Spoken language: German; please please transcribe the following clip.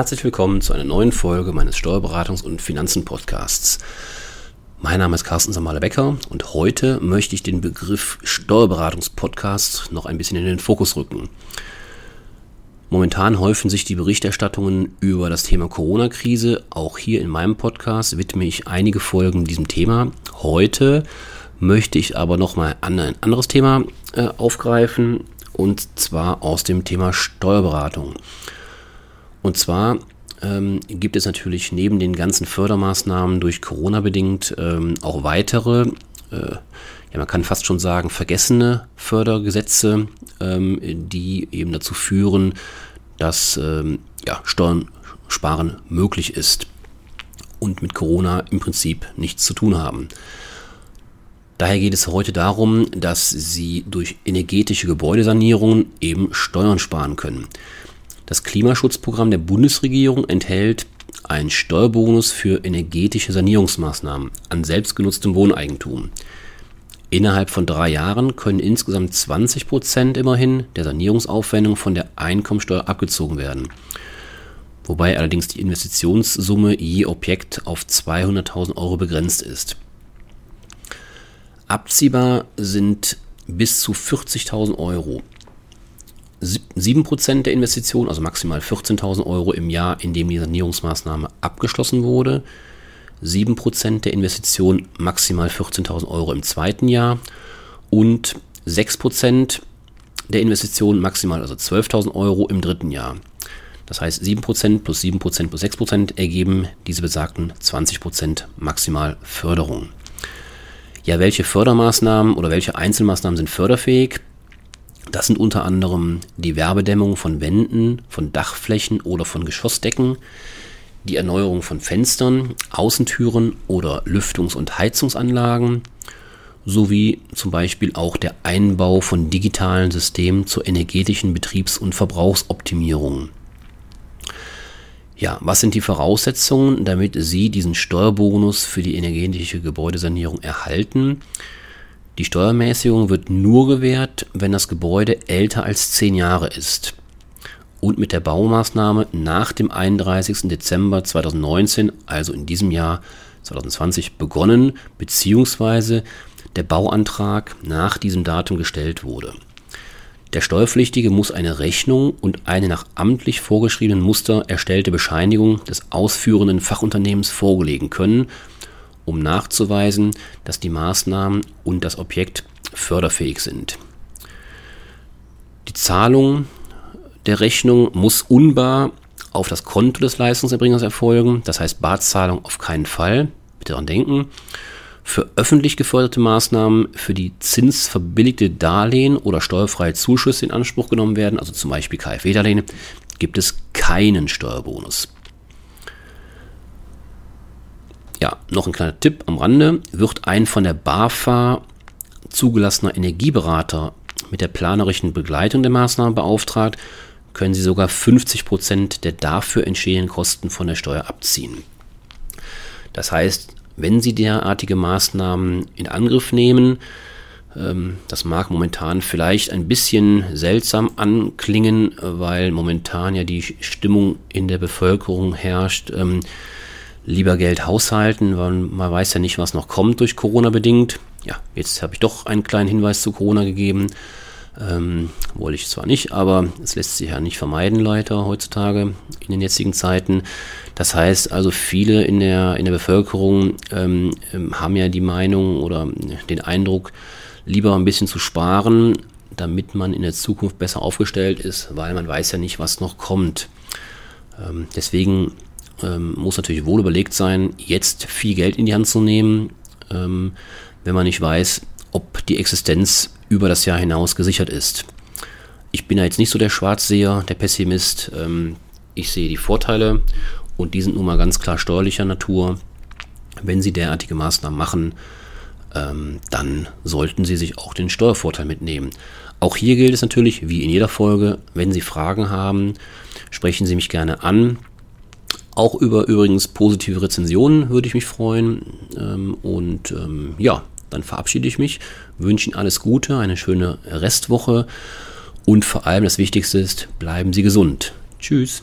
Herzlich willkommen zu einer neuen Folge meines Steuerberatungs- und Finanzen-Podcasts. Mein Name ist Carsten Samale-Becker und heute möchte ich den Begriff Steuerberatungs-Podcast noch ein bisschen in den Fokus rücken. Momentan häufen sich die Berichterstattungen über das Thema Corona-Krise. Auch hier in meinem Podcast widme ich einige Folgen diesem Thema. Heute möchte ich aber nochmal ein anderes Thema äh, aufgreifen und zwar aus dem Thema Steuerberatung. Und zwar ähm, gibt es natürlich neben den ganzen Fördermaßnahmen durch Corona bedingt ähm, auch weitere, äh, ja man kann fast schon sagen, vergessene Fördergesetze, ähm, die eben dazu führen, dass ähm, ja, Steuern sparen möglich ist und mit Corona im Prinzip nichts zu tun haben. Daher geht es heute darum, dass Sie durch energetische Gebäudesanierungen eben Steuern sparen können. Das Klimaschutzprogramm der Bundesregierung enthält einen Steuerbonus für energetische Sanierungsmaßnahmen an selbstgenutztem Wohneigentum. Innerhalb von drei Jahren können insgesamt 20 Prozent immerhin der Sanierungsaufwendung von der Einkommensteuer abgezogen werden. Wobei allerdings die Investitionssumme je Objekt auf 200.000 Euro begrenzt ist. Abziehbar sind bis zu 40.000 Euro. 7% der Investition, also maximal 14.000 Euro im Jahr, in dem die Sanierungsmaßnahme abgeschlossen wurde. 7% der Investition, maximal 14.000 Euro im zweiten Jahr. Und 6% der Investition, maximal also 12.000 Euro im dritten Jahr. Das heißt, 7% plus 7% plus 6% ergeben diese besagten 20% maximal Förderung. Ja, welche Fördermaßnahmen oder welche Einzelmaßnahmen sind förderfähig? Das sind unter anderem die Werbedämmung von Wänden, von Dachflächen oder von Geschossdecken, die Erneuerung von Fenstern, Außentüren oder Lüftungs- und Heizungsanlagen sowie zum Beispiel auch der Einbau von digitalen Systemen zur energetischen Betriebs- und Verbrauchsoptimierung. Ja, was sind die Voraussetzungen, damit Sie diesen Steuerbonus für die energetische Gebäudesanierung erhalten? Die Steuermäßigung wird nur gewährt, wenn das Gebäude älter als zehn Jahre ist und mit der Baumaßnahme nach dem 31. Dezember 2019, also in diesem Jahr 2020, begonnen bzw. der Bauantrag nach diesem Datum gestellt wurde. Der Steuerpflichtige muss eine Rechnung und eine nach amtlich vorgeschriebenen Muster erstellte Bescheinigung des ausführenden Fachunternehmens vorlegen können um nachzuweisen, dass die Maßnahmen und das Objekt förderfähig sind. Die Zahlung der Rechnung muss unbar auf das Konto des Leistungserbringers erfolgen, das heißt Barzahlung auf keinen Fall, bitte daran denken. Für öffentlich geförderte Maßnahmen, für die zinsverbilligte Darlehen oder steuerfreie Zuschüsse in Anspruch genommen werden, also zum Beispiel KfW-Darlehen, gibt es keinen Steuerbonus. Ja, noch ein kleiner Tipp am Rande. Wird ein von der BAFA zugelassener Energieberater mit der planerischen Begleitung der Maßnahmen beauftragt, können Sie sogar 50 Prozent der dafür entstehenden Kosten von der Steuer abziehen. Das heißt, wenn Sie derartige Maßnahmen in Angriff nehmen, ähm, das mag momentan vielleicht ein bisschen seltsam anklingen, weil momentan ja die Stimmung in der Bevölkerung herrscht, ähm, lieber Geld haushalten, weil man weiß ja nicht, was noch kommt durch Corona bedingt. Ja, jetzt habe ich doch einen kleinen Hinweis zu Corona gegeben. Ähm, wollte ich zwar nicht, aber es lässt sich ja nicht vermeiden, Leute, heutzutage in den jetzigen Zeiten. Das heißt also, viele in der, in der Bevölkerung ähm, ähm haben ja die Meinung oder den Eindruck, lieber ein bisschen zu sparen, damit man in der Zukunft besser aufgestellt ist, weil man weiß ja nicht, was noch kommt. Ähm, deswegen ähm, muss natürlich wohl überlegt sein, jetzt viel Geld in die Hand zu nehmen, ähm, wenn man nicht weiß, ob die Existenz über das Jahr hinaus gesichert ist. Ich bin ja jetzt nicht so der Schwarzseher, der Pessimist. Ähm, ich sehe die Vorteile und die sind nun mal ganz klar steuerlicher Natur. Wenn Sie derartige Maßnahmen machen, ähm, dann sollten Sie sich auch den Steuervorteil mitnehmen. Auch hier gilt es natürlich, wie in jeder Folge, wenn Sie Fragen haben, sprechen Sie mich gerne an. Auch über übrigens positive Rezensionen würde ich mich freuen. Ähm, und ähm, ja, dann verabschiede ich mich, wünsche Ihnen alles Gute, eine schöne Restwoche und vor allem das Wichtigste ist, bleiben Sie gesund. Tschüss.